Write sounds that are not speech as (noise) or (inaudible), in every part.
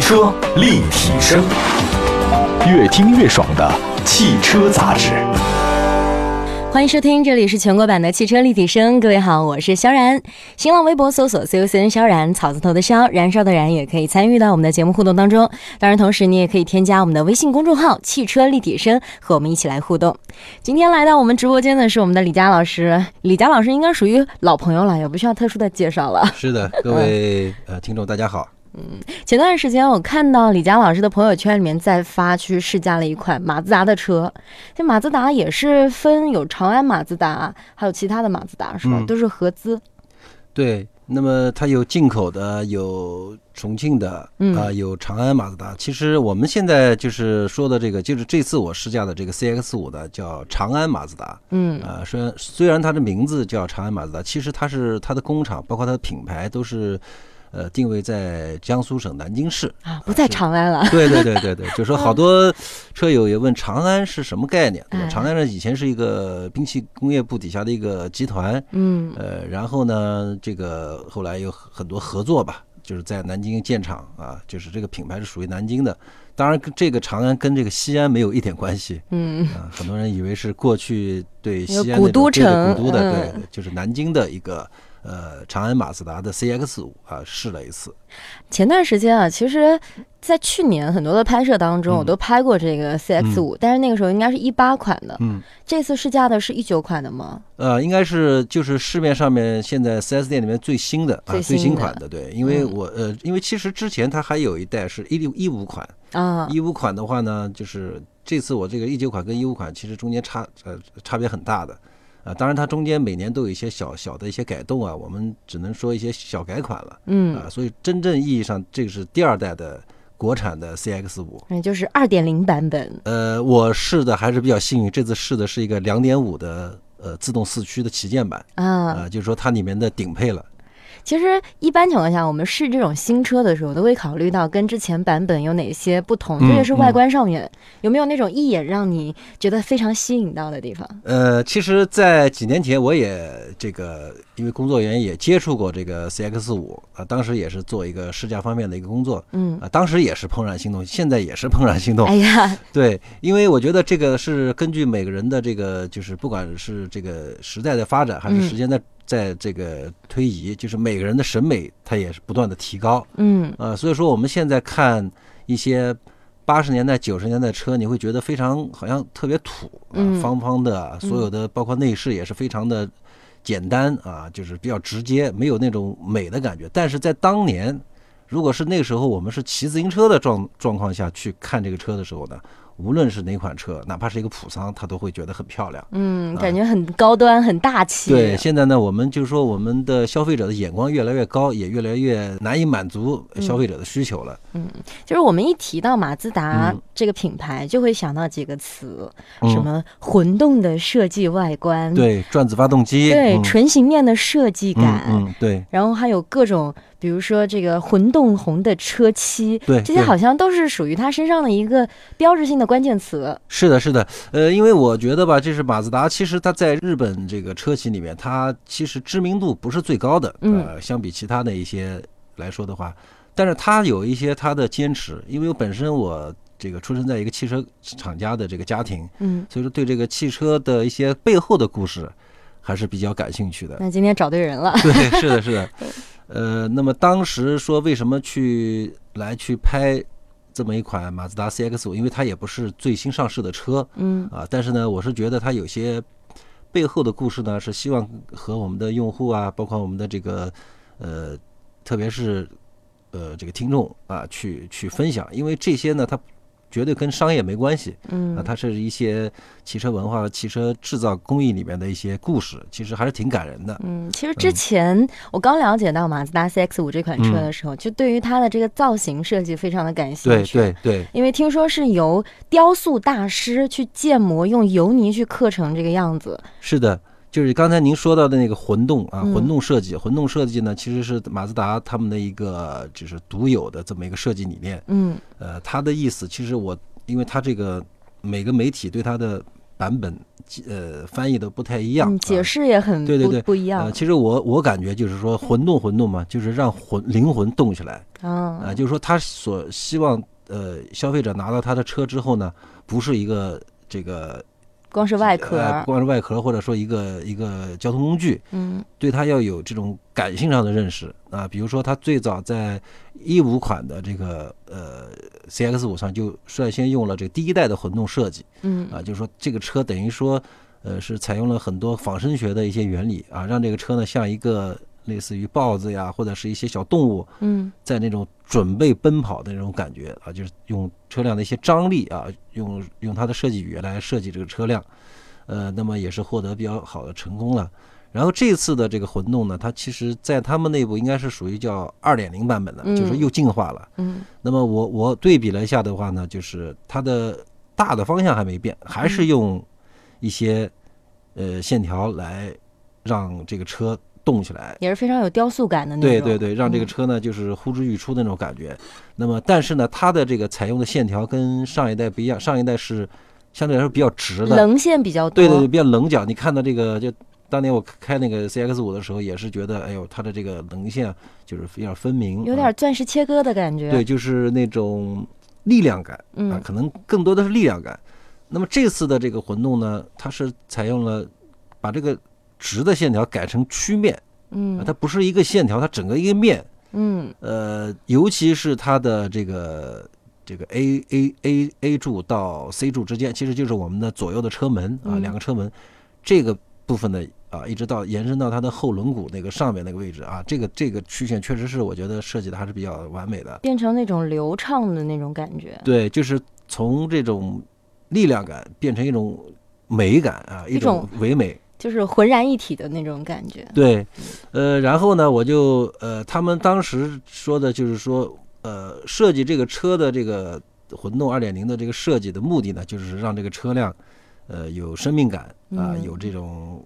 汽车立体声，越听越爽的汽车杂志。欢迎收听，这里是全国版的汽车立体声。各位好，我是肖然。新浪微博搜索 “COCN 萧然”，草字头的萧，燃烧的燃，也可以参与到我们的节目互动当中。当然，同时你也可以添加我们的微信公众号“汽车立体声”，和我们一起来互动。今天来到我们直播间的是我们的李佳老师。李佳老师应该属于老朋友了，也不需要特殊的介绍了。是的，各位呃听众，大家好。嗯，前段时间我看到李佳老师的朋友圈里面在发去试驾了一款马自达的车，这马自达也是分有长安马自达，还有其他的马自达是吧？都是合资。对，那么它有进口的，有重庆的，啊，有长安马自达。其实我们现在就是说的这个，就是这次我试驾的这个 CX 五的叫长安马自达。嗯，啊，虽然虽然它的名字叫长安马自达，其实它是它的工厂，包括它的品牌都是。呃，定位在江苏省南京市啊，不在长安了。(laughs) 对对对对对，就说好多车友也问长安是什么概念？对吧？长安呢，以前是一个兵器工业部底下的一个集团，嗯，呃，然后呢，这个后来有很多合作吧，就是在南京建厂啊，就是这个品牌是属于南京的。当然，这个长安跟这个西安没有一点关系，嗯啊，很多人以为是过去对西安古都城，古都的，对，就是南京的一个。呃，长安马自达的 CX 五啊，试了一次。前段时间啊，其实，在去年很多的拍摄当中，我都拍过这个 CX 五，但是那个时候应该是一八款的。嗯，这次试驾的是一九款的吗？呃，应该是就是市面上面现在 4S 店里面最新的啊，最新款的。对，因为我呃，因为其实之前它还有一代是一六一五款啊，一五款的话呢，就是这次我这个一九款跟一五款其实中间差呃差别很大的。啊，当然，它中间每年都有一些小小的一些改动啊，我们只能说一些小改款了。嗯啊，所以真正意义上，这个是第二代的国产的 CX 五，那就是二点零版本。呃，我试的还是比较幸运，这次试的是一个两点五的呃自动四驱的旗舰版啊，就是说它里面的顶配了。其实一般情况下，我们试这种新车的时候，都会考虑到跟之前版本有哪些不同，特别是外观上面有没有那种一眼让你觉得非常吸引到的地方。呃，其实，在几年前，我也这个因为工作原因也接触过这个 CX 五啊，当时也是做一个试驾方面的一个工作，嗯啊，当时也是怦然心动，现在也是怦然心动。哎呀，(laughs) 对，因为我觉得这个是根据每个人的这个，就是不管是这个时代的发展，还是时间的。在这个推移，就是每个人的审美，它也是不断的提高。嗯，呃，所以说我们现在看一些八十年代、九十年代车，你会觉得非常好像特别土啊，方方的，所有的包括内饰也是非常的简单啊，就是比较直接，没有那种美的感觉。但是在当年，如果是那个时候我们是骑自行车的状状况下去看这个车的时候呢？无论是哪款车，哪怕是一个普桑，他都会觉得很漂亮。嗯，感觉很高端、很大气。对，现在呢，我们就是说，我们的消费者的眼光越来越高，也越来越难以满足消费者的需求了。嗯，就是我们一提到马自达这个品牌，就会想到几个词，什么混动的设计外观，对，转子发动机，对，纯形面的设计感，嗯，对，然后还有各种。比如说这个混动红的车漆，对，这些好像都是属于它身上的一个标志性的关键词。是的，是的，呃，因为我觉得吧，这是马自达，其实它在日本这个车企里面，它其实知名度不是最高的，呃，相比其他的一些来说的话，但是它有一些它的坚持，因为我本身我这个出生在一个汽车厂家的这个家庭，嗯，所以说对这个汽车的一些背后的故事还是比较感兴趣的。那今天找对人了。对，是的，是的。(laughs) 呃，那么当时说为什么去来去拍这么一款马自达 CX 五？因为它也不是最新上市的车，嗯啊，但是呢，我是觉得它有些背后的故事呢，是希望和我们的用户啊，包括我们的这个呃，特别是呃这个听众啊，去去分享，因为这些呢，它。绝对跟商业没关系，嗯啊，它是一些汽车文化、汽车制造工艺里面的一些故事，其实还是挺感人的。嗯，其实之前我刚了解到马自达 CX 五这款车的时候，就对于它的这个造型设计非常的感兴趣。对对对，因为听说是由雕塑大师去建模，用油泥去刻成这个样子。是的。就是刚才您说到的那个混动啊，混动设计，混动设计呢，其实是马自达他们的一个就是独有的这么一个设计理念。嗯，呃，他的意思其实我，因为他这个每个媒体对他的版本呃翻译的不太一样，嗯，解啊释也很不对对对呃，不一样。其实我我感觉就是说混动混动嘛，就是让魂灵魂动起来啊、啊，就是说他所希望呃消费者拿到他的车之后呢，不是一个这个光是外壳呃，光是外壳或者说一个一个交通工具，嗯。对它要有这种感性上的认识。啊。比如说，它最早在一五款的这个呃 CX 五上就率先用了这个第一代的混动设计。嗯。啊，就是说这个车等于说呃是采用了很多仿生学的一些原理啊，让这个车呢像一个类似于豹子呀或者是一些小动物嗯在那种准备奔跑的那种感觉啊，就是用车辆的一些张力啊，用用它的设计语言来设计这个车辆，呃，那么也是获得比较好的成功了。然后这次的这个混动呢，它其实在他们内部应该是属于叫二点零版本的，嗯就是又进化了。嗯那么我我对比了一下的话呢，就是它的大的方向还没变，还是用一些呃线条来让这个车动起来。也是非常有雕塑感的那种。对对对，让这个嗯车呢就是呼之欲出的那种感觉。那么，但是呢，它的这个采用的线条跟上一代不一样，上一代是相对来说比较直的，棱线比较多。对对对，比较棱角。你看到这个，就当年我开那个 CX 五的时候，也是觉得，哎呦，它的这个棱线就是比较分明，有啊点钻石切割的感觉。对，，就是那种力量感啊嗯，可能更多的是力量感。那么这次的这个混动呢，它是采用了把这个直的线条改成曲面。啊嗯它不是一个线条，它整个一个面，嗯呃，尤其是它的这个这个 A A A A 柱到 C 柱之间，其实就是我们的左右的车门啊，嗯两个车门这个部分的啊，一直到延伸到它的后轮毂那个上面那个位置啊，这个这个曲线确实是我觉得设计的还是比较完美的。变成那种流畅的那种感觉。对，就是从这种力量感变成一种美感啊，一种唯美。就是浑然一体的那种感觉。对，呃，然后呢，我就呃，他们当时说的就是说，呃，设计这个车的这个混动二点零的这个设计的目的呢，就是让这个车辆，呃，有生命感啊、嗯有这种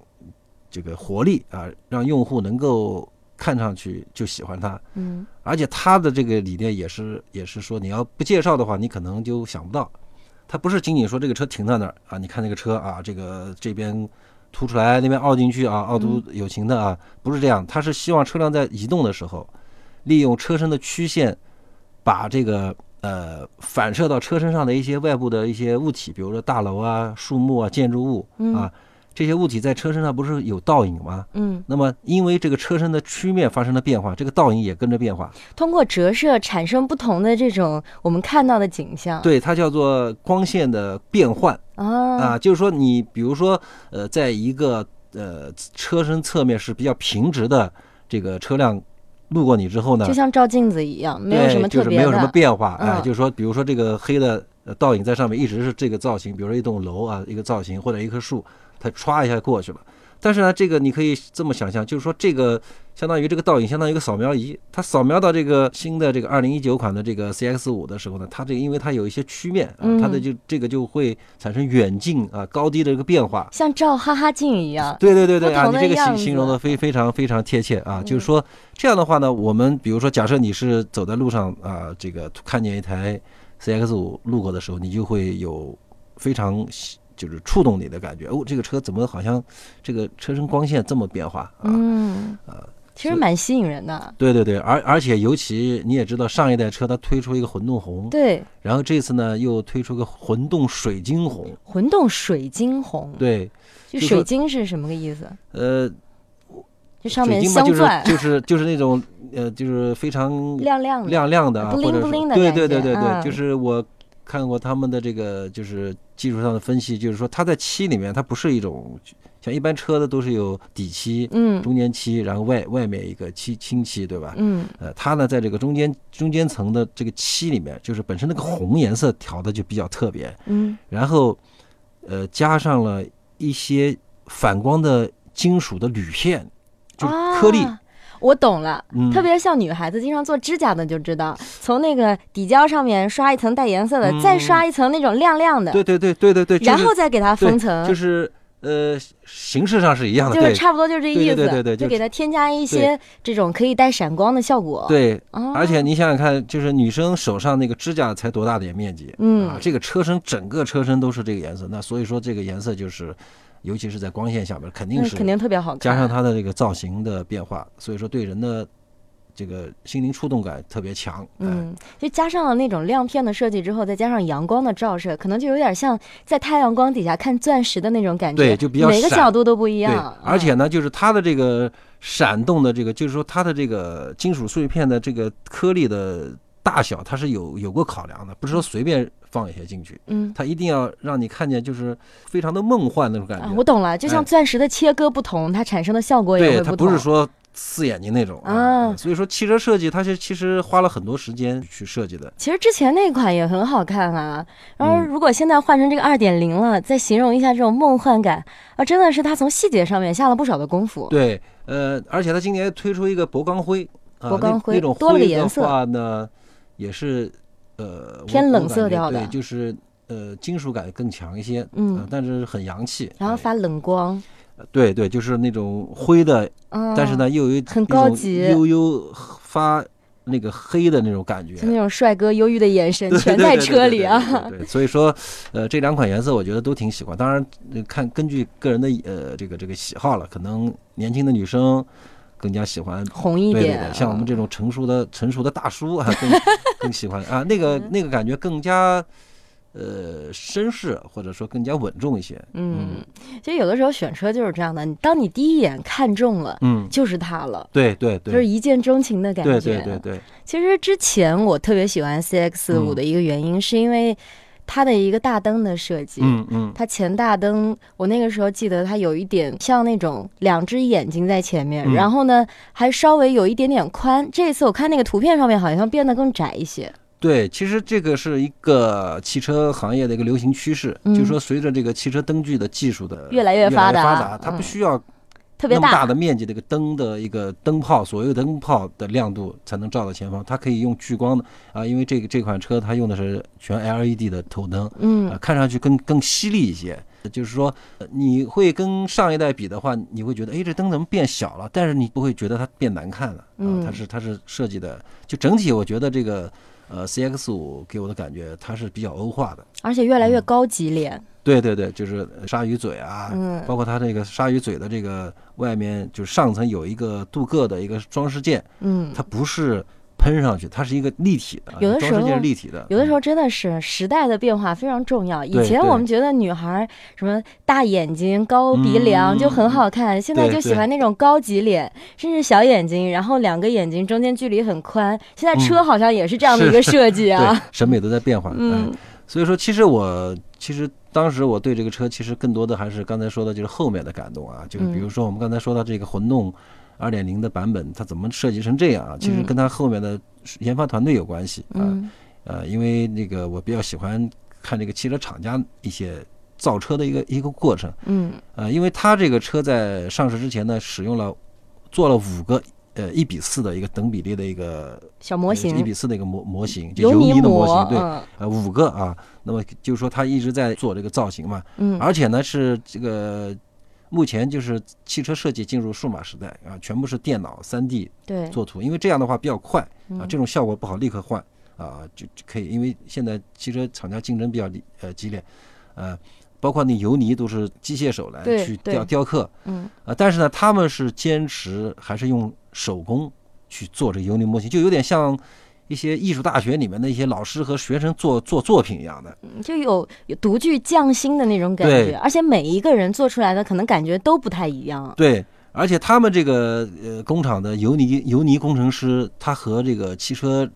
这个活力啊，让用户能够看上去就喜欢它。嗯而且它的这个理念也是也是说，你要不介绍的话，你可能就想不到，它不是仅仅说这个车停在那儿啊，你看那个车啊，这个这边凸出来，那边凹进去啊，凹凸有情的啊，不是这样，它是希望车辆在移动的时候，利用车身的曲线，把这个呃反射到车身上的一些外部的一些物体，比如说大楼啊、树木啊、建筑物嗯。啊，这些物体在车身上不是有倒影吗？嗯，那么，因为这个车身的曲面发生了变化，这个倒影也跟着变化。通过折射产生不同的这种我们看到的景象。对，它叫做光线的变换啊啊，就是说你比如说，呃，在一个呃车身侧面是比较平直的这个车辆路过你之后呢就，像照镜子一样，没有什么特别的。就是没有什么变化，哎，嗯就是说，比如说这个黑的呃倒影在上面一直是这个造型，比如说一栋楼啊，一个造型或者一棵树，它歘一下过去了。但是呢，这个你可以这么想象，就是说这个相当于这个倒影相当于一个扫描仪，它扫描到这个新的这个二零一九款的这个 CX 五的时候呢，它这个因为它有一些曲面啊，它的嗯就这个就会产生远近啊高低的一个变化。像照哈哈镜一样。(laughs) 对对对对啊，你这个形形容的非非常非常贴切啊，就嗯是说这样的话呢，我们比如说假设你是走在路上啊，这个看见一台 CX 五路过的时候，你就会有非常喜就是触动你的感觉。哦，这个车怎么好像这个车身光线这么变化啊？嗯，其实蛮吸引人的。对对对，而而且尤其你也知道，上一代车它推出一个混动红，对，然后这次呢又推出个混动水晶红，混动水晶红，对，就水晶是什么个意思？呃，就上面镶钻，就是就是那种呃，就是非常亮亮的。亮亮的啊，不灵或者是不灵的对对对对对，嗯就是我看过他们的这个就是技术上的分析，就是说它在漆里面它不是一种像一般车的都是有底漆、嗯。中间漆，然后外外面一个漆清漆，对吧？嗯。呃，它呢在这个中间中间层的这个漆里面，就是本身那个红颜色调的就比较特别，嗯，然后呃加上了一些反光的金属的铝片，就是颗粒，啊我懂了，嗯，特别像女孩子经常做指甲的就知道，从那个底胶上面刷一层带颜色的，嗯再刷一层那种亮亮的，对对对对对对，就是然后再给它封层。就是呃，形式上是一样的，对就是差不多就是这意思，对对对对对就就给它添加一些这种可以带闪光的效果。，对。哦、而且你想想看，就是女生手上那个指甲才多大点面积，嗯啊，这个车身整个车身都是这个颜色，那所以说这个颜色就是，尤其是在光线下边，肯定是肯定特别好看，加上它的这个造型的变化，所以说对人的这个心灵触动感特别强。哎，嗯，就加上了那种亮片的设计之后，再加上阳光的照射，可能就有点像在太阳光底下看钻石的那种感觉。对就比较每个角度都不一样。，嗯而且呢，就是它的这个闪动的这个，就是说它的这个金属碎片的这个颗粒的大小，它是有有过考量的，不是说随便放一些进去，嗯它一定要让你看见就是非常的梦幻那种感觉。啊，我懂了，就像哎钻石的切割不同，它产生的效果也对，它。不是说刺眼睛那种啊所以说汽车设计它是其实花了很多时间去设计的。其实之前那款也很好看啊，然后嗯如果现在换成这个二点零了，再形容一下这种梦幻感啊，真的是它从细节上面下了不少的功夫。对，呃，而且它今年推出一个铂钢灰，啊、铂钢灰那那种灰颜色的话呢，也是呃偏冷色调的对，就是呃金属感更强一些，嗯呃但是很洋气。哎然后发冷光，对对，就是那种灰的，嗯，但是呢又有一很高级悠悠发那个黑的那种感觉。就那种帅哥忧郁的眼神全在车里啊。对所以说，呃，这两款颜色我觉得都挺喜欢。当然，呃看根据个人的呃这个这个喜好了，可能年轻的女生更加喜欢红一点，对对对，像我们这种成熟的成熟的大叔啊，(laughs) 更更喜欢啊，那嗯。个那个感觉更加呃绅士，或者说更加稳重一些。嗯，其实有的时候选车就是这样的，当你第一眼看中了，嗯，就是它了。对对对，就是一见钟情的感觉。对对对对，其实之前我特别喜欢 CX 五嗯。的一个原因，是因为它的一个大灯的设计。嗯嗯，它前大灯，我那个时候记得它有一点像那种两只眼睛在前面，嗯然后呢还稍微有一点点宽。这次我看那个图片上面好像变得更窄一些。对，其实这个是一个汽车行业的一个流行趋势，嗯就是说随着这个汽车灯具的技术的越来越越发达发达，它嗯不需要特别大的面积的一个灯的一个灯泡，所有灯泡的亮度才能照到前方，它可以用聚光的啊，因为这个这款车它用的是全 LED 的头灯，嗯啊，看上去更更犀利一些。就是说，呃你会跟上一代比的话，你会觉得，哎，这灯怎么变小了？但是你不会觉得它变难看了啊嗯。它是它是设计的，就整体我觉得这个呃 CX 五给我的感觉，它是比较欧化的。而且越来越高级脸。对对对，就是鲨鱼嘴啊，嗯包括它这个鲨鱼嘴的这个外面，就是上层有一个镀铬的一个装饰件，嗯，它不是喷上去，它是一个立体的，有的时候装饰件是立体的，有的时候真的是时代的变化非常重要。以前我们觉得女孩什么大眼睛、高鼻梁嗯就很好看，现在就喜欢那种高级脸，甚至小眼睛，然后两个眼睛中间距离很宽。现在车好像也是这样的一个设计 (laughs) 对啊。，审美都在变化。嗯哎所以说，其实我其实当时我对这个车，其实更多的还是刚才说的，就是后面的感动啊，就是比如说我们刚才说到这个混动二点零的版本，它怎么设计成这样啊？其实嗯跟它后面的研发团队有关系啊。嗯呃，因为那个我比较喜欢看这个汽车厂家一些造车的一个一个过程。嗯呃，因为它这个车在上市之前呢，使用了做了五个呃一比四的一个等比例的一个小模型。一比四的一个模模型，就油泥的模模型，对，嗯。呃五个啊。那么就是说他一直在做这个造型嘛，嗯。而且呢是这个目前就是汽车设计进入数码时代啊，全部是电脑三 D 对，作图，因为这样的话比较快啊嗯，这种效果不好立刻换啊，就就可以，因为现在汽车厂家竞争比较厉呃激烈，呃，包括那油泥都是机械手来去雕雕刻嗯。啊，但是呢，他们是坚持还是用手工去做这个油泥模型，就有点像一些艺术大学里面的一些老师和学生做做作品一样的。嗯就有有独具匠心的那种感觉，而且每一个人做出来的可能感觉都不太一样。对，而且他们这个呃工厂的油泥油泥工程师，他和这个汽车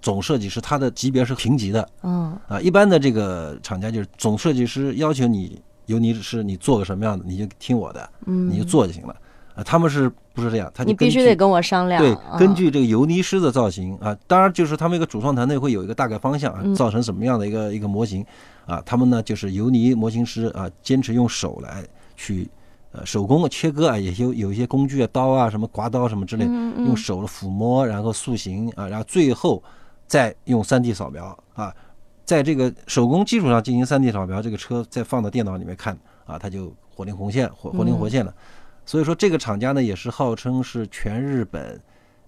总设计师，他的级别是平级的嗯啊。一般的这个厂家就是总设计师要求你油泥师你做个什么样的，你就听我的，嗯，你就做就行了。啊，他们是不是这样？他你必须得跟我商量。对，嗯根据这个尤尼师的造型啊，当然就是他们一个主创团队会有一个大概方向啊嗯，造成什么样的一个一个模型啊，他们呢就是尤尼模型师啊，坚持用手来去呃手工切割啊，也有有一些工具啊，刀啊什么刮刀什么之类，用手的抚摸，然后塑形啊，然后最后再用 3D 扫描啊，在这个手工基础上进行 3D 扫描，这个车再放到电脑里面看啊，它就活灵活现、活活灵活现了。所以说，这个厂家呢，也是号称是全日本。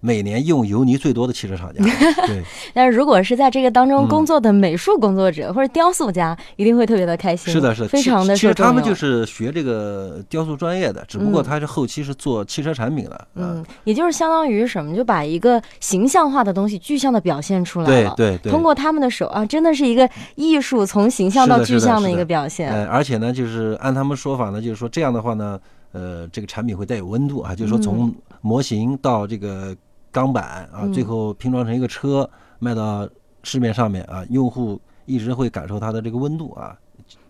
每年用油泥最多的汽车厂家，(laughs) 对。但是如果是在这个当中工作的美术工作者或者雕塑家，一定会特别的开心。是的，是的非常的。其实他们就是学这个雕塑专业的，只不过他是后期是做汽车产品的。嗯，也就是相当于什么，就把一个形象化的东西具象的表现出来了。对对对。通过他们的手啊，真的是一个艺术，从形象到具象的一个表现。呃，而且呢，就是按他们说法呢，就是说这样的话呢，呃，这个产品会带有温度啊，就是说从模型到这个。钢板啊，最后拼装成一个车卖到市面上面啊，用户一直会感受它的这个温度啊，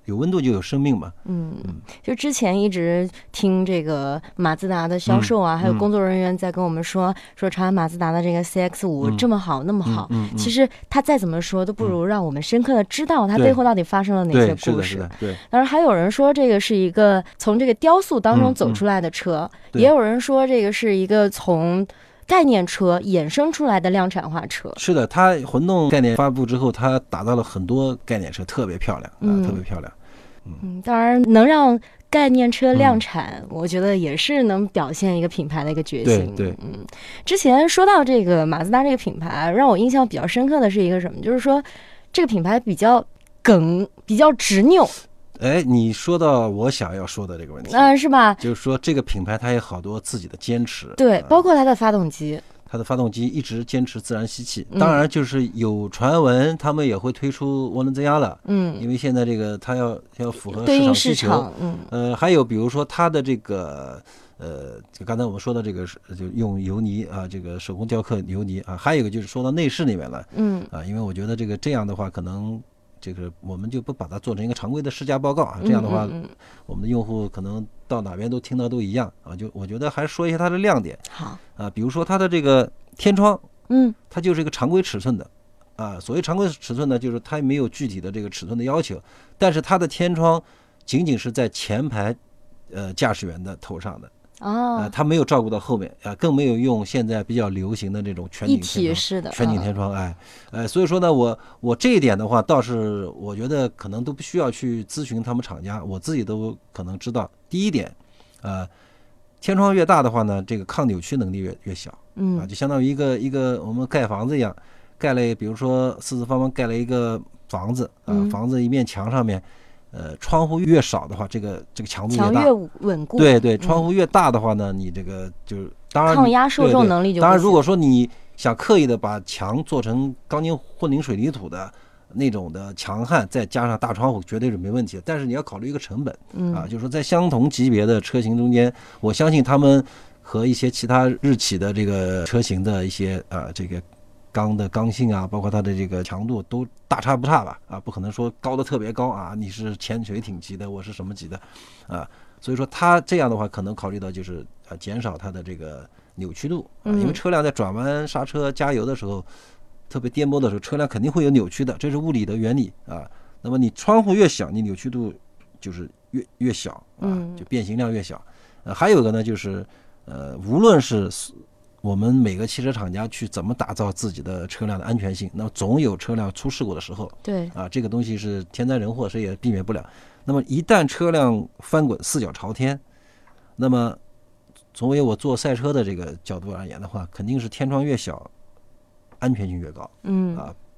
有温度就有生命嘛。嗯，就之前一直听这个马自达的销售啊，还有工作人员在跟我们说，说长安马自达的这个 CX 五这么好，那么好。其实他再怎么说都不如让我们深刻的知道它背后到底发生了哪些故事。对，当然还有人说这个是一个从这个雕塑当中走出来的车，也有人说这个是一个从。概念车衍生出来的量产化车是的，它混动概念发布之后，它打造了很多概念车，特别漂亮啊，特别漂亮。嗯，当然能让概念车量产，我觉得也是能表现一个品牌的一个决心。对对，嗯，之前说到这个马自达这个品牌，让我印象比较深刻的是一个什么？就是说这个品牌比较梗，比较执拗。哎，你说到我想要说的这个问题，嗯，是吧？就是说这个品牌它有好多自己的坚持，对，包括它的发动机，它的发动机一直坚持自然吸气。当然，就是有传闻他们也会推出涡轮增压了，嗯，因为现在这个它要要符合市场需求，嗯，呃，还有比如说它的这个，呃，就刚才我们说的这个是就用油泥啊，这个手工雕刻油泥啊，还有一个就是说到内饰里面了，嗯，啊，因为我觉得这个这样的话可能。这个我们就不把它做成一个常规的试驾报告啊，这样的话，我们的用户可能到哪边都听到都一样啊。就我觉得还是说一下它的亮点。好啊，比如说它的这个天窗，嗯，它就是一个常规尺寸的啊。所谓常规尺寸呢，就是它没有具体的这个尺寸的要求，但是它的天窗仅仅是在前排呃驾驶员的头上的。哦，他没有照顾到后面啊，更没有用现在比较流行的这种全景天窗，全景天窗，哎，呃，所以说呢，我我这一点的话，倒是我觉得可能都不需要去咨询他们厂家，我自己都可能知道。第一点，呃，天窗越大的话呢，这个抗扭曲能力越越小，嗯，啊，就相当于一个一个我们盖房子一样，盖了，比如说四四方方盖了一个房子啊，房子一面墙上面。呃，窗户越少的话，这个这个强度越大，越稳固。对对，窗户越大的话呢，你这个就是当然抗压受重能力就当然，如果说你想刻意的把墙做成钢筋混凝水泥土的那种的强悍，再加上大窗户，绝对是没问题的。但是你要考虑一个成本啊，就是说在相同级别的车型中间，我相信他们和一些其他日企的这个车型的一些呃这个。钢的刚性啊，包括它的这个强度都大差不差吧？啊，不可能说高的特别高啊，你是潜水艇级的，我是什么级的，啊，所以说它这样的话，可能考虑到就是啊减少它的这个扭曲度啊，因为车辆在转弯、刹车、加油的时候，特别颠簸的时候，车辆肯定会有扭曲的，这是物理的原理啊。那么你窗户越小，你扭曲度就是越越小啊，就变形量越小。呃，还有一个呢，就是呃，无论是。我们每个汽车厂家去怎么打造自己的车辆的安全性？那么总有车辆出事故的时候。对啊，这个东西是天灾人祸，谁也避免不了。那么一旦车辆翻滚、四脚朝天，那么从为我做赛车的这个角度而言的话，肯定是天窗越小，安全性越高。嗯啊，就。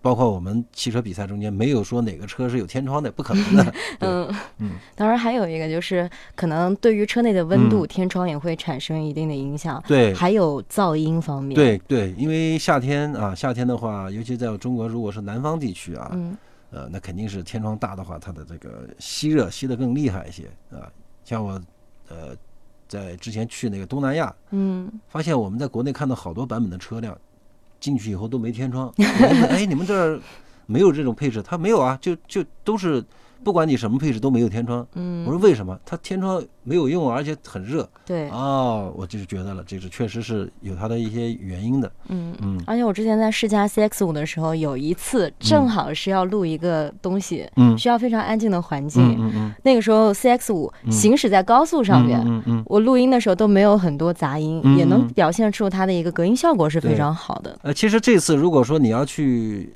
包括我们汽车比赛中间，没有说哪个车是有天窗的，不可能的。(laughs) 嗯嗯，当然还有一个就是，可能对于车内的温度，天窗也会产生一定的影响。对，还有噪音方面。对对，因为夏天啊，夏天的话，尤其在中国，如果是南方地区啊，呃，那肯定是天窗大的话，它的这个吸热吸得更厉害一些啊。像我呃，在之前去那个东南亚，嗯，发现我们在国内看到好多版本的车辆。进去以后都没天窗，哎，你们这儿没有这种配置？他没有啊，就就都是。不管你什么配置都没有天窗，嗯，我说为什么？它天窗没有用，而且很热。对，哦，我就是觉得了，这是确实是有它的一些原因的。嗯嗯。而且我之前在试驾 CX 五的时候，有一次正好是要录一个东西，嗯，需要非常安静的环境，嗯嗯。那个时候 CX 五行驶在高速上面，嗯嗯，我录音的时候都没有很多杂音，也能表现出它的一个隔音效果是非常好的。呃，其实这次如果说你要去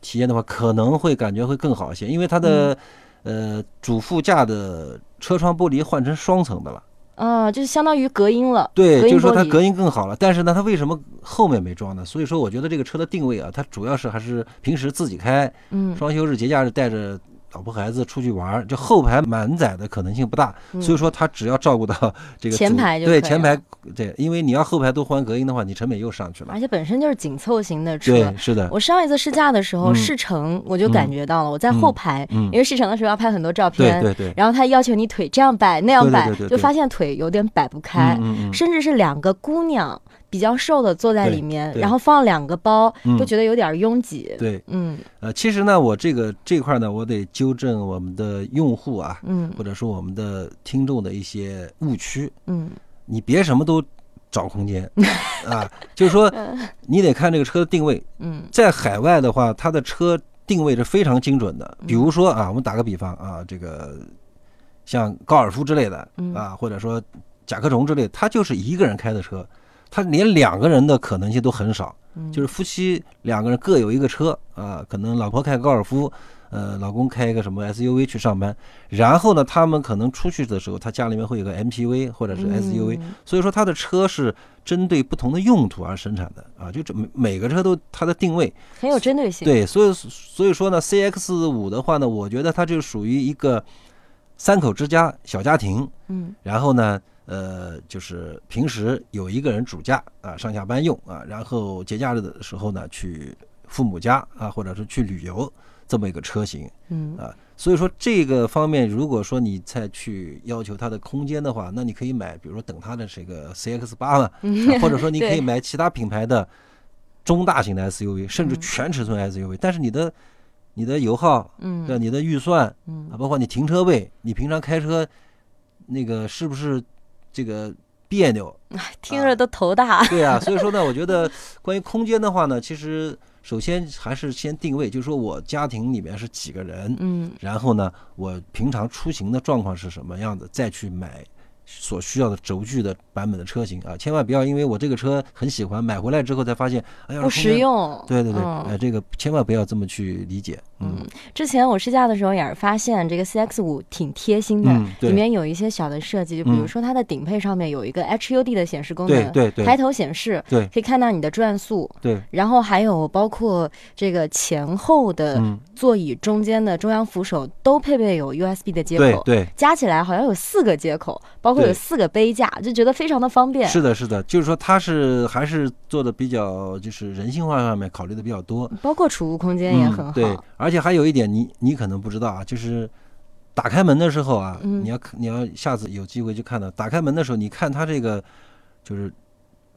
体验的话，可能会感觉会更好一些，因为它的。呃，主副驾的车窗玻璃换成双层的了。啊，就是相当于隔音了。对，就是说它隔音更好了。但是呢，它为什么后面没装呢？所以说，我觉得这个车的定位啊，它主要是还是平时自己开，嗯双休日、节假日带着老婆孩子出去玩儿，就后排满载的可能性不大。所以说，他只要照顾到 (laughs) 这个嗯前排就对前排对，因为你要后排都换隔音的话，你成本又上去了而。且本身就是紧凑型的车。对，是的，我上一次试驾的时候，嗯试乘我就感觉到了，我在后排，嗯因为试乘的时候要拍很多照片，对对对，然后他要求你腿这样摆那样摆，就发现腿有点摆不开，甚至是两个姑娘比较瘦的坐在里面，然后放两个包，嗯。就觉得有点拥挤。对，嗯。呃，其实呢，我这个这块呢，我得纠正我们的用户啊，嗯。或者说我们的听众的一些误区。嗯。你别什么都找空间。(laughs) 啊，就是说你得看这个车的定位。嗯。在海外的话，它的车定位是非常精准的。比如说啊，我们打个比方啊，这个像高尔夫之类的嗯。啊，或者说甲壳虫之类的，它就是一个人开的车，它连两个人的可能性都很少。嗯就是夫妻两个人各有一个车啊，可能老婆开高尔夫，呃，老公开一个什么 SUV 去上班，然后呢，他们可能出去的时候，他家里面会有个 MPV 或者是 SUV，、嗯所以说他的车是针对不同的用途而生产的啊，就这每每个车都它的定位，很有针对性。对，所以所以说呢，CX 五的话呢，我觉得它就属于一个三口之家小家庭，嗯然后呢，呃，就是平时有一个人主驾啊，上下班用啊，然后节假日的时候呢，去父母家啊，或者是去旅游这么一个车型嗯。啊。所以说这个方面，如果说你再去要求它的空间的话，那你可以买，比如说等它的这个 CX 八嘛，啊 (laughs) 或者说你可以买其他品牌的中大型的 SUV，甚至嗯全尺寸 SUV，但是你的你的油耗，嗯。对你的预算，嗯。啊，包括你停车位，你平常开车，那个是不是这个别扭？听着都头大。对啊，所以说呢，我觉得关于空间的话呢，其实首先还是先定位，就是说我家庭里面是几个人，嗯然后呢，我平常出行的状况是什么样子，再去买所需要的轴距的版本的车型啊，千万不要因为我这个车很喜欢，买回来之后才发现，哎呀，不实。用。对对对，嗯。哎，这个千万不要这么去理解，嗯。嗯，之前我试驾的时候也是发现这个 CX 五挺贴心的，嗯里面有一些小的设计，就比如嗯。说它的顶配上面有一个 HUD 的显示功能，对对对。抬头显示，对。可以看到你的转速，对，然后还有包括这个前后的嗯，座椅中间的中央扶手都配备有 USB 的接口，对对。加起来好像有四个接口，包括有四个杯架，就觉得非常的方便。是的，是的，就是说它是还是做的比较，就是人性化上面考虑的比较多，包括储物空间也很好。嗯。对，而且还有一点你你可能不知道啊，就是打开门的时候啊，嗯你要看你要下次有机会去看到，打开门的时候，你看它这个就是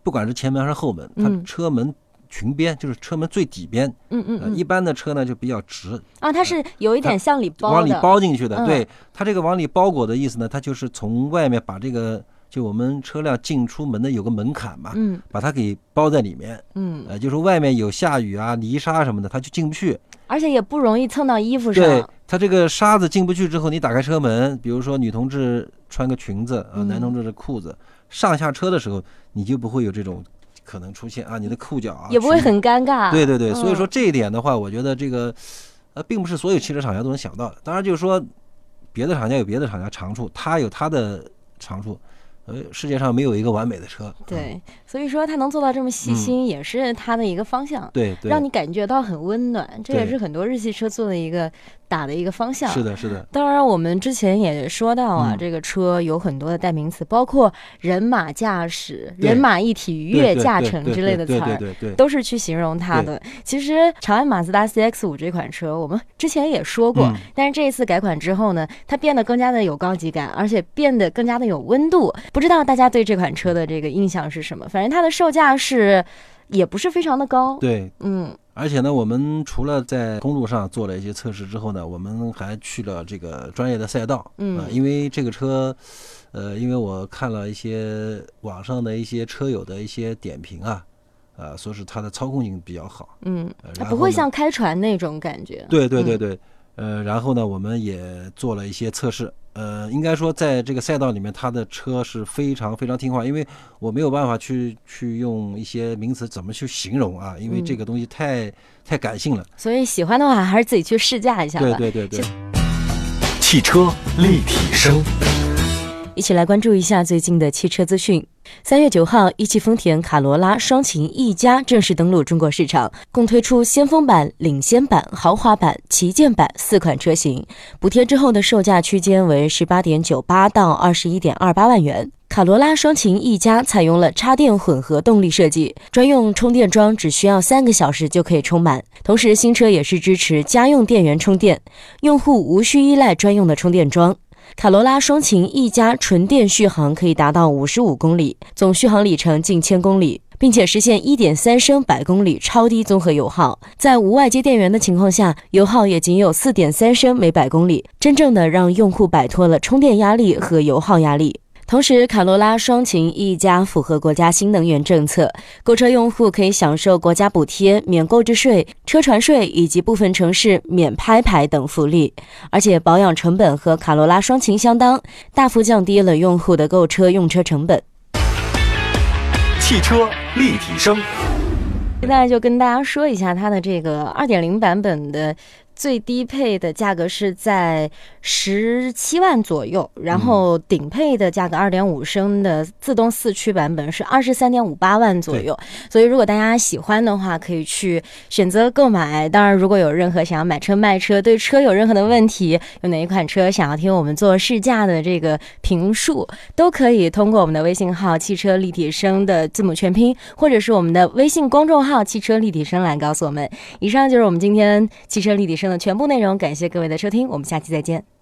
不管是前门还是后门，它嗯车门裙边就是车门最底边，呃，嗯嗯嗯一般的车呢就比较直，啊，它是有一点向里包的，往里包进去的。嗯对，它这个往里包裹的意思呢，它就是从外面把这个就我们车辆进出门的有个门槛嘛，嗯把它给包在里面。嗯，呃，就是外面有下雨啊、泥沙什么的，它就进不去。而且也不容易蹭到衣服上对。，它这个沙子进不去之后，你打开车门，比如说女同志穿个裙子啊，嗯男同志的裤子，上下车的时候，你就不会有这种可能出现啊，你的裤脚啊也不会很尴尬。对对对，所以说嗯这一点的话，我觉得这个呃，并不是所有汽车厂家都能想到的。当然，就是说别的厂家有别的厂家长处，它有它的长处。呃，世界上没有一个完美的车。嗯对，所以说它能做到这么细心，也是它的一个方向，对对，让你感觉到很温暖。这也是很多日系车做的一个打的一个方向。是的，是的，当然，我们之前也说到啊，嗯这个车有很多的代名词，包括人马驾驶、人马一体、对越驾乘之类的词儿，对对对，都是去形容它的。其实长安马自达 CX 五这款车，我们之前也说过，嗯但是这一次改款之后呢，它变得更加的有高级感，而且变得更加的有温度。不知道大家对这款车的这个印象是什么？反正它的售价是也不是非常的高。对，嗯而且呢，我们除了在公路上做了一些测试之后呢，我们还去了这个专业的赛道。嗯啊因为这个车，呃，因为我看了一些网上的一些车友的一些点评啊，呃，说是它的操控性比较好。嗯，呃它不会像开船那种感觉。对对对嗯对，呃，然后呢，我们也做了一些测试。呃，应该说在这个赛道里面，它的车是非常非常听话，因为我没有办法去去用一些名词怎么去形容啊，因为这嗯个东西太太感性了。所以喜欢的话，还是自己去试驾一下吧。对对对对。汽车立体声，一起来关注一下最近的汽车资讯。三月九号，一汽丰田卡罗拉双擎 E 加正式登陆中国市场，共推出先锋版、领先版、豪华版、旗舰版四款车型，补贴之后的售价区间为十八点九八到二十一点二八万元。卡罗拉双擎 E 加采用了插电混合动力设计，专用充电桩只需要三个小时就可以充满。同时，新车也是支持家用电源充电，用户无需依赖专用的充电桩。卡罗拉双擎一加纯电续航可以达到五十五公里，总续航里程近千公里，并且实现一点三升百公里超低综合油耗。在无外接电源的情况下，油耗也仅有四点三升每百公里，真正的让用户摆脱了充电压力和油耗压力。同时，卡罗拉双擎一家符合国家新能源政策，购车用户可以享受国家补贴、免购置税、车船税以及部分城市免拍牌等福利，而且保养成本和卡罗拉双擎相当，大幅降低了用户的购车用车成本。汽车立体声，现在就跟大家说一下它的这个二点零版本的。最低配的价格是在十七万左右，然后顶配的价格二点五升的自动四驱版本是二十三点五八万左右。所以如果大家喜欢的话，可以去选择购买。当然，如果有任何想要买车卖车，对车有任何的问题，有哪一款车想要听我们做试驾的这个评述，都可以通过我们的微信号“汽车立体声”的字母全拼，或者是我们的微信公众号“汽车立体声”来告诉我们。以上就是我们今天汽车立体声。的全部内容，感谢各位的收听，我们下期再见。